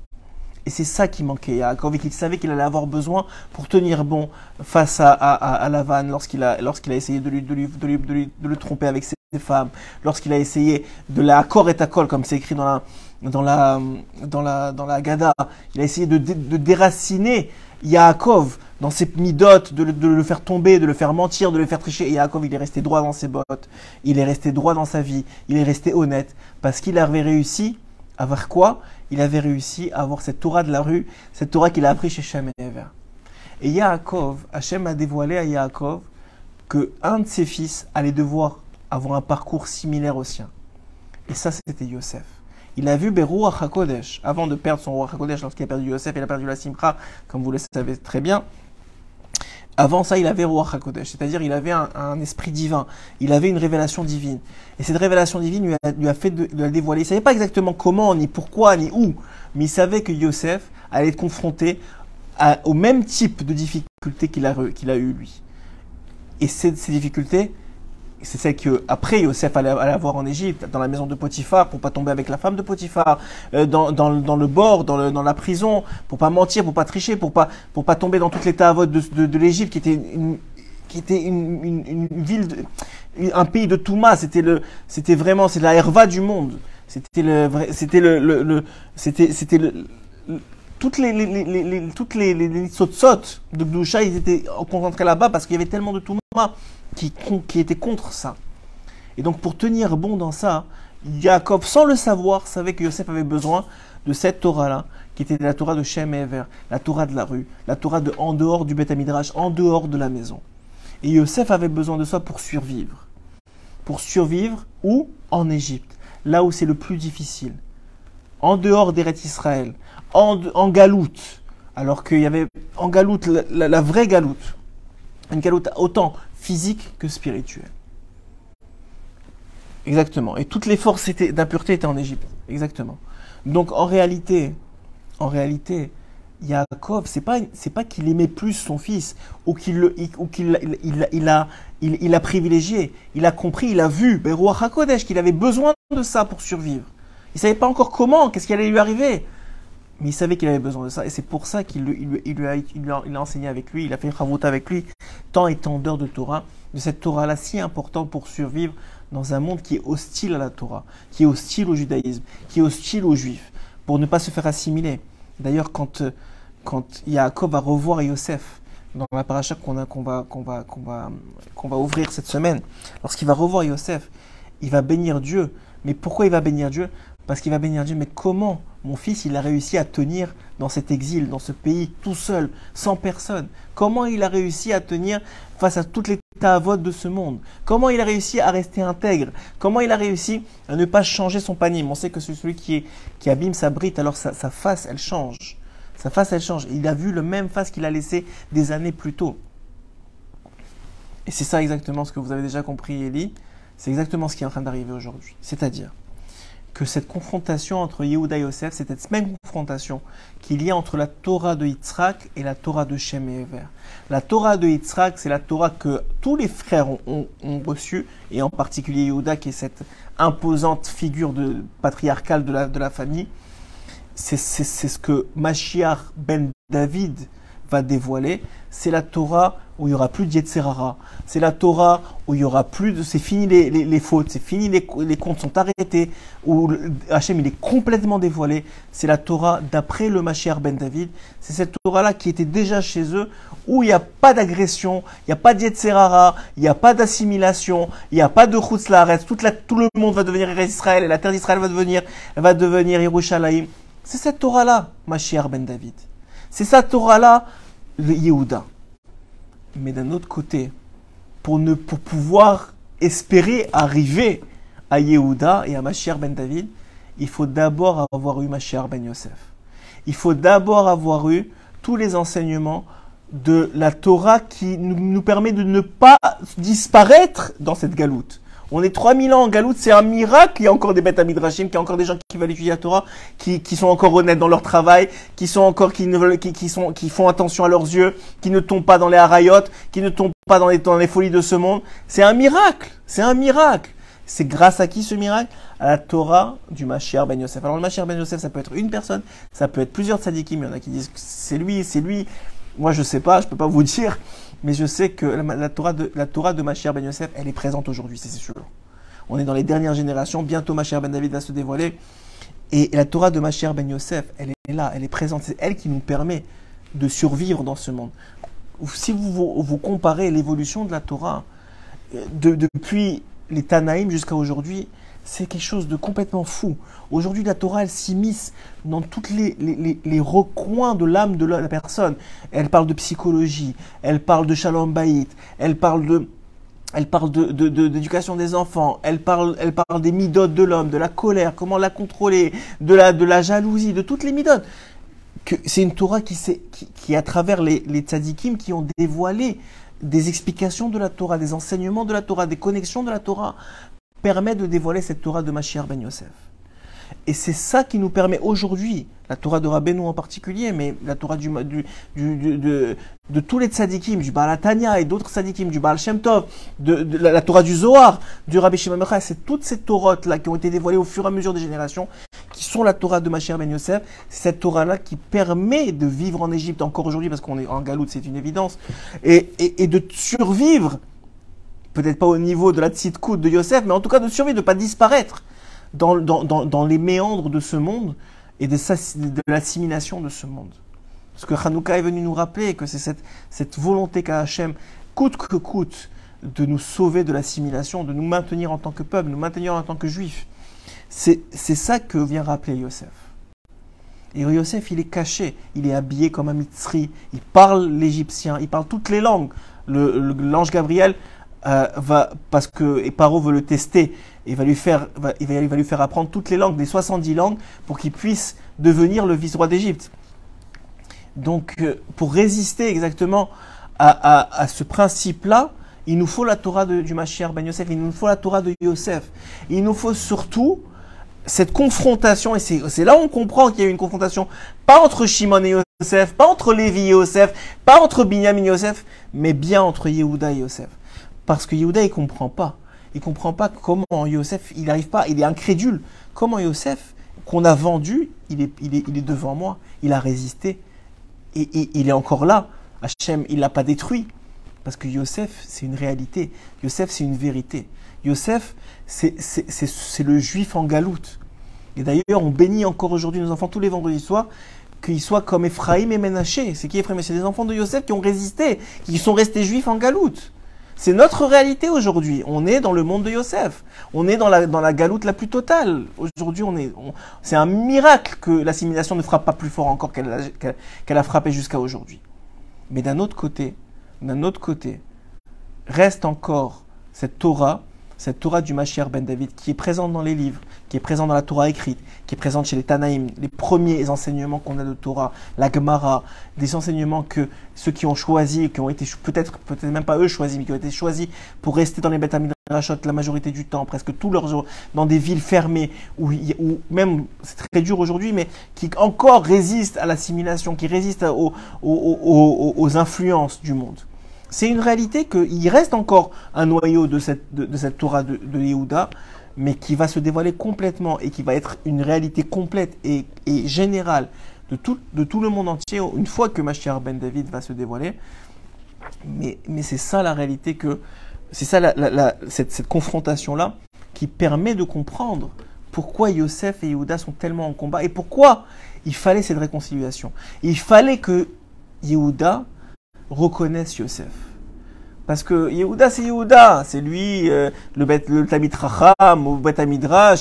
Et c'est ça qui manquait Yaakov et qu'il savait qu'il allait avoir besoin pour tenir bon face à, à, à, Lavan lorsqu'il a, lorsqu'il a essayé de, lui, de, lui, de, lui, de, le tromper avec ses femmes, lorsqu'il a essayé de la accord et col comme c'est écrit dans la, dans la, dans la, dans la Gada. Il a essayé de, de, déraciner Yaakov dans ses midotes, de, le faire tomber, de le faire mentir, de le faire tricher. Et Yaakov, il est resté droit dans ses bottes. Il est resté droit dans sa vie. Il est resté honnête. Parce qu'il avait réussi à voir quoi? Il avait réussi à avoir cette Torah de la rue, cette Torah qu'il a appris chez Shem et Ever. Et Yaakov, Hachem a dévoilé à Yaakov que un de ses fils allait devoir avoir un parcours similaire au sien. Et ça, c'était Yosef. Il a vu Beruach HaKodesh, avant de perdre son roi HaKodesh, lorsqu'il a perdu Yosef, il a perdu la Simcha, comme vous le savez très bien. Avant ça, il avait Ruach HaKodesh, c'est-à-dire il avait un, esprit divin, il avait une révélation divine. Et cette révélation divine lui a, lui a fait de, la dévoiler. Il ne savait pas exactement comment, ni pourquoi, ni où, mais il savait que Yosef allait être confronté au même type de difficultés qu'il a, qu'il a eu lui. Et ces difficultés, c'est celle que après Yosef allait, avoir en Égypte, dans la maison de Potiphar, pour pas tomber avec la femme de Potiphar, euh, dans, dans, dans, le bord, dans, le, dans, la prison, pour pas mentir, pour pas tricher, pour pas pour pas tomber dans toutes les tavotes de, de, de l'Égypte, qui était une, qui était une, une, ville, de, un pays de Touma. C'était le, c'était vraiment, c'est la herva du monde. C'était le, c'était le, le, le c'était, c'était le, toutes les, les, les, les, toutes les, les de Gdoucha, ils étaient concentrés là-bas parce qu'il y avait tellement de Touma qui, était contre ça. Et donc pour tenir bon dans ça, Jacob, sans le savoir, savait que Yosef avait besoin de cette Torah-là, qui était la Torah de Shem Ever, la Torah de la rue, la Torah de en dehors du Beth Midrash, en dehors de la maison. Et Yosef avait besoin de ça pour survivre. Pour survivre où? En Égypte, là où c'est le plus difficile. En dehors d'Eret Israël, en, en galoute. Alors qu'il y avait en galoute, la, la vraie galoute. Une galoute autant physique que spirituel. Exactement. Et toutes les forces d'impureté étaient en Égypte. Exactement. Donc en réalité, en réalité, Yaakov, c'est pas c'est pas qu'il aimait plus son fils ou qu'il ou qu'il il, il, a il, a privilégié. Il a compris, il a vu, roi Hakodesh, qu'il avait besoin de ça pour survivre. Il savait pas encore comment, qu'est-ce qui allait lui arriver mais il savait qu'il avait besoin de ça, et c'est pour ça qu'il il, a, enseigné avec lui, il a fait une avec lui, tant et tant d'heures de Torah, de cette Torah-là si importante pour survivre dans un monde qui est hostile à la Torah, qui est hostile au judaïsme, qui est hostile aux juifs, pour ne pas se faire assimiler. D'ailleurs, quand, quand Yaakov va revoir Yosef, dans la paracha qu'on va, va, va, qu'on va ouvrir cette semaine, lorsqu'il va revoir Yosef, il va bénir Dieu. Mais pourquoi il va bénir Dieu? Parce qu'il va bénir Dieu. Mais comment mon fils, il a réussi à tenir dans cet exil, dans ce pays, tout seul, sans personne. Comment il a réussi à tenir face à toutes les tavotes de ce monde? Comment il a réussi à rester intègre? Comment il a réussi à ne pas changer son panier? On sait que celui qui, qui abîme sa brite, alors sa, face, elle change. Sa face, elle change. Il a vu le même face qu'il a laissé des années plus tôt. Et c'est ça exactement ce que vous avez déjà compris, Elie. C'est exactement ce qui est en train d'arriver aujourd'hui. C'est-à-dire, que cette confrontation entre Yehuda et Yosef, c'est cette même confrontation qu'il y a entre la Torah de Yitzhak et la Torah de Shem et Ever. La Torah de Yitzhak, c'est la Torah que tous les frères ont, reçue, et en particulier Yehuda, qui est cette imposante figure patriarcale de la, de la famille. C'est ce que Mashiach ben David va dévoiler. C'est la Torah où il y aura plus d'Yetzerara. C'est la Torah où il y aura plus de, c'est fini les, les, fautes, c'est fini les, les, comptes sont arrêtés, où Hachem il est complètement dévoilé. C'est la Torah d'après le Mashiach ben David. C'est cette Torah-là qui était déjà chez eux, où il n'y a pas d'agression, il n'y a pas d'Yetzerara, il n'y a pas d'assimilation, il n'y a pas de Chutzlaretz, toute la, tout le monde va devenir Israël et la terre d'Israël va devenir, va devenir Yerushalayim. C'est cette Torah-là, Mashiach ben David. C'est cette Torah-là, le Yehuda. Mais d'un autre côté, pour, ne, pour pouvoir espérer arriver à Yehuda et à Mashiach ben David, il faut d'abord avoir eu Mashiach ben Yosef. Il faut d'abord avoir eu tous les enseignements de la Torah qui nous permet de ne pas disparaître dans cette galoute. On est 3000 ans en galoute, c'est un miracle. Il y a encore des bêtes à Midrashim, qu'il y a encore des gens qui veulent étudier la Torah, qui, qui sont encore honnêtes dans leur travail, qui sont encore, qui font attention à leurs yeux, qui ne tombent pas dans les harayotes, qui ne tombent pas dans les, folies de ce monde. C'est un miracle. C'est un miracle. C'est grâce à qui ce miracle? À la Torah du Mashiach Ben Yosef. Alors le Mashiach Ben Yosef, ça peut être une personne, ça peut être plusieurs tzadikim. Il y en a qui disent c'est lui, c'est lui. Moi, je sais pas, je peux pas vous [LAUGHS] dire, mais je sais que la, Torah de la Torah de Ben Yosef, elle est présente aujourd'hui, c'est sûr. On est dans les dernières générations. Bientôt, Mashiach Ben David va se dévoiler. Et la Torah de Mashiach Ben Yosef, elle est là, elle est présente. C'est elle qui nous permet de survivre dans ce monde. Si vous, vous, comparez l'évolution de la Torah euh, depuis les Tanaïm jusqu'à aujourd'hui, c'est quelque chose de complètement fou. Aujourd'hui, la Torah, elle s'immisce dans tous les, les, recoins de l'âme de la personne. Elle parle de psychologie, elle parle de shalom bayit, elle parle de elle parle d'éducation des enfants, elle parle, elle parle des midotes de l'homme, de la colère, comment la contrôler, de la, de la jalousie, de toutes les midotes. C'est une Torah qui, qui, qui, à travers les, les tzadikim, qui ont dévoilé des explications de la Torah, des enseignements de la Torah, des connexions de la Torah, permet de dévoiler cette Torah de Mashiach ben Yosef. Et c'est ça qui nous permet aujourd'hui, la Torah de Rabbeinu en particulier, mais la Torah du, de, tous les tzadikim, du Baal Atania et d'autres tzadikim, du Baal Shem Tov, de, la, Torah du Zohar, du Rabbi Shimon c'est toutes ces Torotes-là qui ont été dévoilées au fur et à mesure des générations, qui sont la Torah de Mashiach Ben Yosef, cette Torah-là qui permet de vivre en Égypte encore aujourd'hui, parce qu'on est en galoute, c'est une évidence, et, et de survivre peut-être pas au niveau de la tzidkout de Yosef, mais en tout cas de survivre, de ne pas disparaître dans, les méandres de ce monde et de, l'assimilation de ce monde. Parce que Hanouka est venu nous rappeler que c'est cette, cette volonté qu'a Hachem, coûte que coûte, de nous sauver de l'assimilation, de nous maintenir en tant que peuple, nous maintenir en tant que juifs. C'est ça que vient rappeler Yosef. Et Yosef, il est caché, il est habillé comme un mitzri, il parle l'égyptien, il parle toutes les langues. L'ange le, Gabriel euh, va, parce que et Paro veut le tester, il va lui faire, il, va, lui faire apprendre toutes les langues, les 70 langues, pour qu'il puisse devenir le vice-roi d'Égypte. Donc, euh, pour résister exactement à, à, à ce principe-là, il nous faut la Torah du Mashiach Ben Yosef, il nous faut la Torah de Yosef. Il nous faut surtout cette confrontation, et c'est là où on comprend qu'il y a une confrontation, pas entre Shimon et Yosef, pas entre Lévi et Yosef, pas entre Binyamin et Yosef, mais bien entre Yehuda et Yosef. Parce que Yehuda, il comprend pas. Il comprend pas comment Yosef, il n'arrive pas, il est incrédule. Comment Yosef, qu'on a vendu, il est, il, est, il est devant moi. Il a résisté. Et, il est encore là. Hachem, il l'a pas détruit. Parce que Yosef, c'est une réalité. Yosef, c'est une vérité. Yosef, c'est le juif en galoute. Et d'ailleurs, on bénit encore aujourd'hui nos enfants tous les vendredis soirs qu'ils soient comme Ephraim et Ménaché. C'est qui Ephraim C'est des enfants de Yosef qui ont résisté, qui sont restés juifs en galoute. C'est notre réalité aujourd'hui. On est dans le monde de Yosef. On est dans la, dans la galoute la plus totale. Aujourd'hui, c'est un miracle que l'assimilation ne frappe pas plus fort encore qu'elle a, a frappé jusqu'à aujourd'hui. Mais d'un autre côté, d'un autre côté, reste encore cette Torah cette Torah du Mashiach ben David, qui est présente dans les livres, qui est présente dans la Torah écrite, qui est présente chez les Tanaïm, les premiers enseignements qu'on a de Torah, la Gemara, des enseignements que ceux qui ont choisi, qui ont été peut-être, peut-être même pas eux choisis, mais qui ont été choisis pour rester dans les Beth Rachot la majorité du temps, presque tous leurs jours, dans des villes fermées, où, même, c'est très dur aujourd'hui, mais qui encore résistent à l'assimilation, qui résistent aux influences du monde c'est une réalité qu'il reste encore un noyau de cette, de, cette Torah de, Yehuda, mais qui va se dévoiler complètement et qui va être une réalité complète et, et générale de tout, de tout le monde entier une fois que Mashiach ben David va se dévoiler. Mais, mais c'est ça la réalité que c'est ça cette, cette confrontation-là qui permet de comprendre pourquoi Yosef et Yehuda sont tellement en combat et pourquoi il fallait cette réconciliation. Il fallait que Yehuda reconnaissent Yosef. Parce que Yehuda, c'est Yehuda. C'est lui, euh, le, bet, le Tamid Racham, ou Bet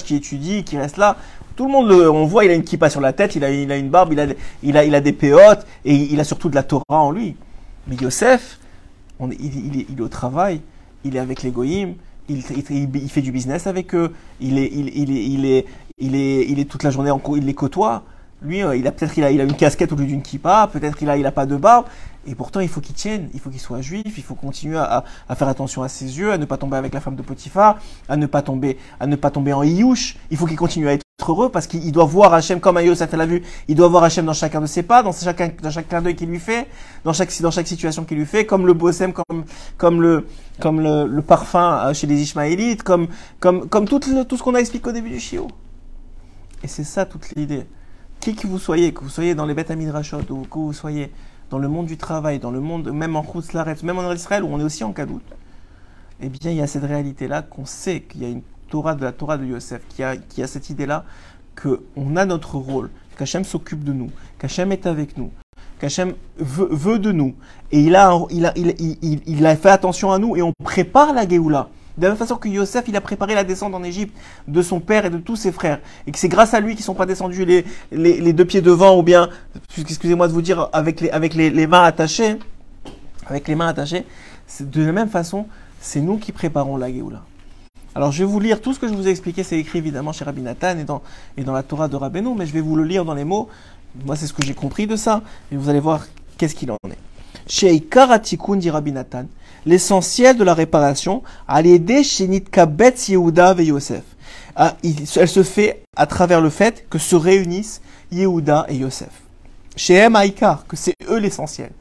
qui étudie, qui reste là. Tout le monde, le, on voit, il a une kippa sur la tête, il a, il a une barbe, il a, il, a, il a des péotes, et il a surtout de la Torah en lui. Mais Yosef, il, est, il est au travail, il est avec les goyim, il, il, fait du business avec eux, il est toute la journée, en, il les côtoie. Lui, euh, il a peut-être il a, il a une casquette au lieu d'une kippa, peut-être il a, il a pas de barbe, et pourtant, il faut qu'il tienne, il faut qu'il soit juif, il faut continuer à, faire attention à ses yeux, à ne pas tomber avec la femme de Potiphar, à ne pas tomber, à ne pas tomber en iouche. Il faut qu'il continue à être heureux parce qu'il doit voir Hachem comme Yosef l'a vu, il doit voir Hachem dans chacun de ses pas, dans chacun, dans chaque clin d'œil qu'il lui fait, dans chaque, dans chaque situation qu'il lui fait, comme le bossem, comme, comme le, comme le, parfum euh, chez les Ishmaélites, comme, comme, comme tout, tout ce qu'on a expliqué au début du Shio. Et c'est ça toute l'idée. Qui que vous soyez, que vous soyez dans les bêtes Rachot, ou que vous soyez dans le monde du travail, dans le monde, même en Laret, même en Israël, où on est aussi en Kadout, eh bien, il y a cette réalité-là qu'on sait qu'il y a une Torah de la Torah de Yosef, qui a, qui a cette idée-là qu'on a notre rôle, qu'Hachem s'occupe de nous, qu'Hachem est avec nous, qu'Hachem veut, veut, de nous. Et il a, il, a, il, a fait attention à nous et on prépare la Géoula. De la même façon que Yosef, il a préparé la descente en Égypte de son père et de tous ses frères. Et que c'est grâce à lui qu'ils ne sont pas descendus les, deux pieds devant ou bien, excusez-moi de vous dire, avec les, mains attachées. Avec les mains attachées. De la même façon, c'est nous qui préparons la Géoula. Alors je vais vous lire tout ce que je vous ai expliqué, c'est écrit évidemment chez Rabbi Nathan et dans, et dans la Torah de Rabbeinu, mais je vais vous le lire dans les mots. Moi c'est ce que j'ai compris de ça, et vous allez voir qu'est-ce qu'il en est. Chez Ikaratikun dit Rabbi Nathan, l'essentiel de la réparation, à l'aider chez Nitkabet Yehuda et Yosef. Ah, elle se fait à travers le fait que se réunissent Yehuda et Yosef. Chez M. que c'est eux l'essentiel.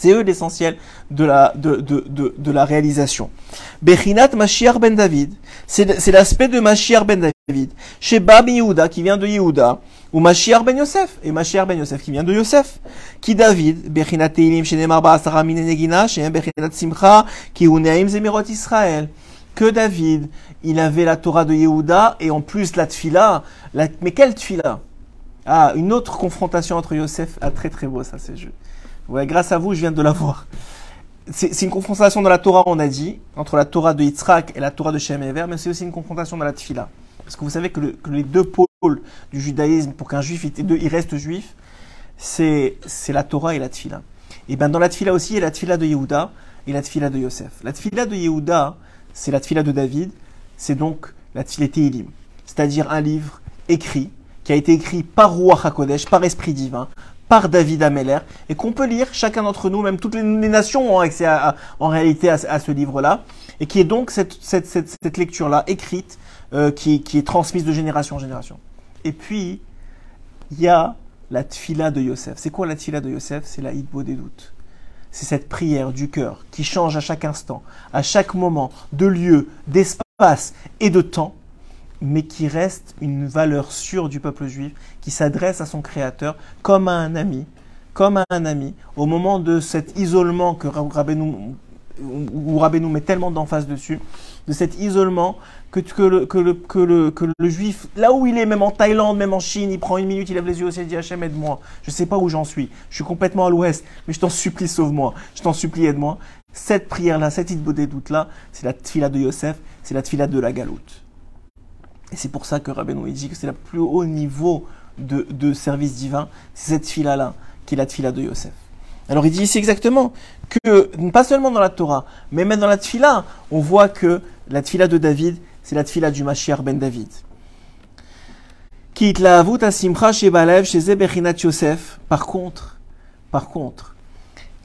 C'est eux l'essentiel de la, de, de, de, de, la réalisation. Bechinat Mashiach ben David, c'est l'aspect de Mashiach ben David. Chez Bab Yehuda, qui vient de Yehuda, ou Mashiach ben Yosef, et Mashiach ben Yosef qui vient de Yosef. Qui David, Bechinat Teilim, chez Nemar Ba'asara Negina, chez Bechinat Simcha, qui Uneaim Zemirot Israël. Que David, il avait la Torah de Yehuda, et en plus la Tfila, la, mais quelle Tfila? Ah, une autre confrontation entre Yosef, ah, très très beau ça, c'est juste. Ouais, grâce à vous, je viens de la voir. C'est une confrontation dans la Torah, on a dit, entre la Torah de Yitzhak et la Torah de Shem Ever, mais c'est aussi une confrontation dans la Tfila. Parce que vous savez que, les deux pôles du judaïsme, pour qu'un juif il, reste juif, c'est la Torah et la Tfila. Et bien dans la Tfila aussi, il y a la Tfila de Yehuda et la Tfila de Yosef. La Tfila de Yehuda, c'est la Tfila de David, c'est donc la Tfila Tehilim, c'est-à-dire un livre écrit, qui a été écrit par Roi HaKodesh, par Esprit Divin, par David Ameller et qu'on peut lire chacun d'entre nous, même toutes les, nations ont accès en réalité à, ce livre-là et qui est donc cette, cette, cette, lecture-là écrite euh, qui, qui, est transmise de génération en génération. Et puis, il y a la tfila de Yosef. C'est quoi la tfila de Yosef? C'est la hitbo des doutes. C'est cette prière du cœur qui change à chaque instant, à chaque moment, de lieu, d'espace et de temps mais qui reste une valeur sûre du peuple juif, qui s'adresse à son Créateur comme à un ami, comme à un ami, au moment de cet isolement que Rabbeinu, où met tellement d'emphase dessus, de cet isolement que, le, que, le, que, le, que le juif, là où il est, même en Thaïlande, même en Chine, il prend une minute, il lève les yeux au ciel et dit Hachem, aide-moi. Je ne sais pas où j'en suis. Je suis complètement à l'ouest, mais je t'en supplie, sauve-moi. Je t'en supplie, aide-moi. Cette prière-là, cette idée des doutes-là, c'est la tfila de Yosef, c'est la tfila de la galoute. Et c'est pour ça que Rabbeinu dit que c'est le plus haut niveau de, de service divin, c'est cette fila-là, qui est la fila de Yosef. Alors il dit ici exactement que, pas seulement dans la Torah, mais même dans la tfila, on voit que la tfila de David, c'est la tfila du Mashiach ben David. Par contre, par contre,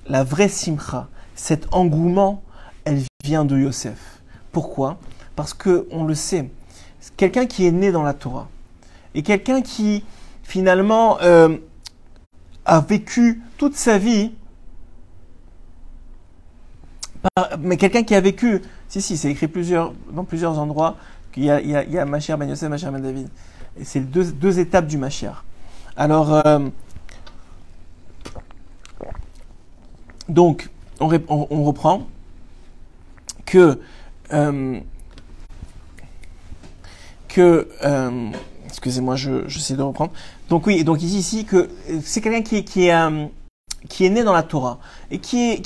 la vraie simcha, cet engouement, elle vient de Yosef. Pourquoi? Parce que on le sait, quelqu'un qui est né dans la Torah et quelqu'un qui finalement euh, a vécu toute sa vie, mais quelqu'un qui a vécu, si si, c'est écrit plusieurs, dans plusieurs endroits qu'il y a, il y a, il Machir Ben Yosef, Machir Ben David. Et c'est deux, étapes du Machir. Alors, euh, donc, on, on, reprend que euh, euh, excusez-moi, je j'essaie de reprendre. Donc oui, donc il dit ici que c'est quelqu'un qui, qui est euh, qui est né dans la Torah et qui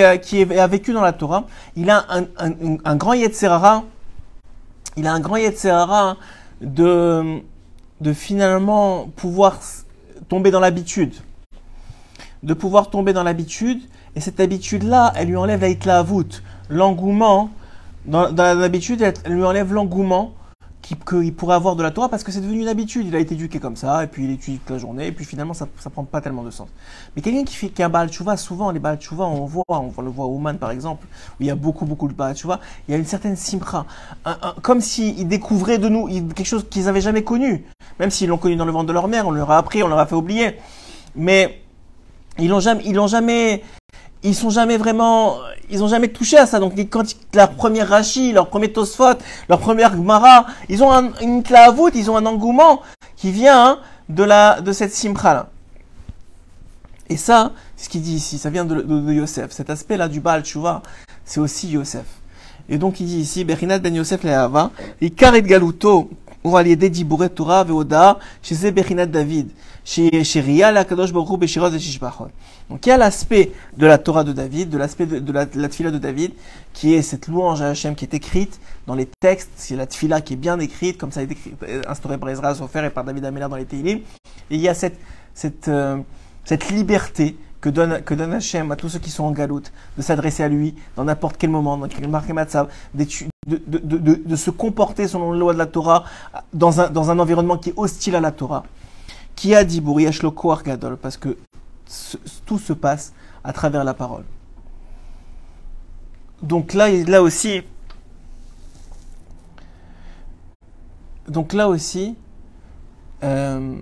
euh, a vécu dans la Torah. Il a un, grand Yetzerara. Il a un grand Yetzerara de de finalement pouvoir tomber dans l'habitude, de pouvoir tomber dans l'habitude. Et cette habitude-là, elle lui enlève la l'engouement. Dans l'habitude, elle lui enlève l'engouement qu'il pourrait avoir de la Torah parce que c'est devenu une habitude. Il a été éduqué comme ça, et puis il étudie toute la journée, et puis finalement ça ne prend pas tellement de sens. Mais quelqu'un qui fait qui a un Baal Tshuva, souvent les Baal Tshuva, on voit, on le voit au Ouman par exemple, où il y a beaucoup, beaucoup de Baal Tshuva, il y a une certaine simcha, comme s'ils découvraient de nous quelque chose qu'ils n'avaient jamais connu. Même s'ils l'ont connu dans le ventre de leur mère, on leur a appris, on leur a fait oublier. Mais ils l'ont jamais, ils l'ont jamais, ils sont jamais vraiment, ils ont jamais touché à ça. Donc quand la première Rashi, leur premier Tosfot, leur première Gemara, ils ont un, une clavoute, ils ont un engouement qui vient hein, de la de cette simcha là. Et ça, ce qu'il dit ici, ça vient de, Yosef. Cet aspect-là du Baal vois, c'est aussi Yosef. Et donc il dit ici, Berinat ben Yosef le'ava, Ikaret galuto, ou aliede Torah ve'oda, chez Berinat David. Donc il y a l'aspect de la Torah de David, de l'aspect de, la, tfila de David, qui est cette louange à Hachem qui est écrite dans les textes, c'est la tfila qui est bien écrite, comme ça a été instauré par Ezra Sofer et par David Améler dans les Teilim. Et il y a cette, cette, euh, cette liberté que donne, que donne Hachem à tous ceux qui sont en galoute, de s'adresser à lui dans n'importe quel moment, dans quel marque de, de, de, de, se comporter selon la loi de la Torah dans un, dans un environnement qui est hostile à la Torah. Qui a dit Gadol Parce que tout se passe à travers la parole. Donc là, là aussi, donc là aussi, euh,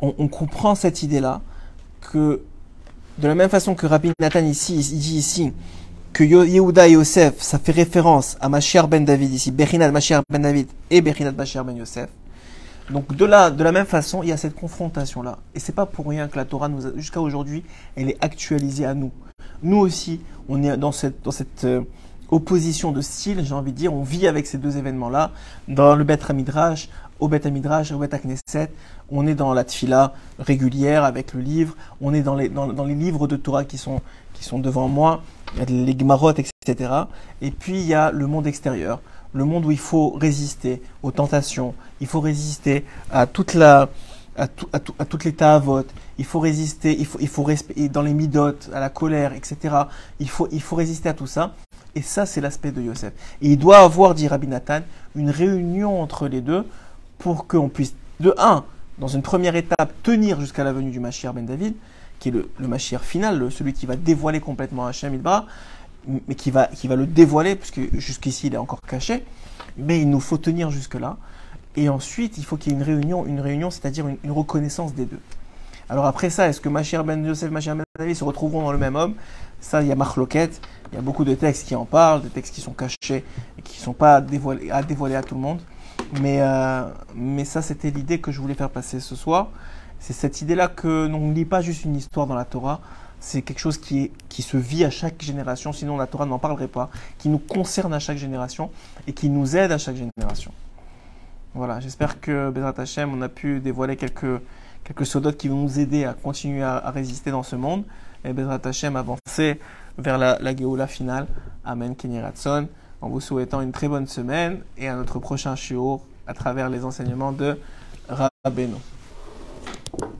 on, comprend cette idée-là que de la même façon que Rabbi Nathan ici, il dit ici que Yehuda et Yosef, ça fait référence à Mashiach ben David ici, Bechinat Mashiach ben David et Bechinat Mashiach ben Yosef. Donc de là, de la même façon, il y a cette confrontation là, et c'est pas pour rien que la Torah nous, jusqu'à aujourd'hui, elle est actualisée à nous. Nous aussi, on est dans cette euh, opposition de style, j'ai envie de dire, on vit avec ces deux événements là, dans le Bet Midrash, au Bet Midrash, au Bet Knesset, on est dans la tfila régulière avec le livre, on est dans les livres de Torah qui sont devant moi, les Gemarot, etc. Et puis il y a le monde extérieur le monde où il faut résister aux tentations, il faut résister à toute la, à, à, à toutes les vote, il faut résister, il faut, il faut dans les midotes, à la colère, etc. Il faut, il faut résister à tout ça. Et ça, c'est l'aspect de Yosef. Et il doit avoir, dit Rabbi Nathan, une réunion entre les deux pour qu'on puisse, de un, dans une première étape, tenir jusqu'à la venue du Mashiach ben David, qui est le, le final, celui qui va dévoiler complètement Hachem Idba, mais qui va, qui va le dévoiler, puisque jusqu'ici il est encore caché, mais il nous faut tenir jusque-là. Et ensuite, il faut qu'il y ait une réunion, une réunion, c'est-à-dire une, reconnaissance des deux. Alors après ça, est-ce que Machir ben Yosef, Machir ben David se retrouveront dans le même homme? Ça, il y a Marloquette, il y a beaucoup de textes qui en parlent, des textes qui sont cachés et qui ne sont pas dévoilés, à dévoiler à tout le monde. Mais, euh, mais ça, c'était l'idée que je voulais faire passer ce soir. C'est cette idée-là que l'on ne lit pas juste une histoire dans la Torah, c'est quelque chose qui, se vit à chaque génération, sinon la Torah n'en parlerait pas, qui nous concerne à chaque génération et qui nous aide à chaque génération. Voilà, j'espère que Bezrat Hashem, on a pu dévoiler quelques, quelques sodotes qui vont nous aider à continuer à, résister dans ce monde et Bezrat Hashem avancer vers la, la Géoula finale. Amen, Kenny Ratson, en vous souhaitant une très bonne semaine et à notre prochain shiur à travers les enseignements de Rabbeinu.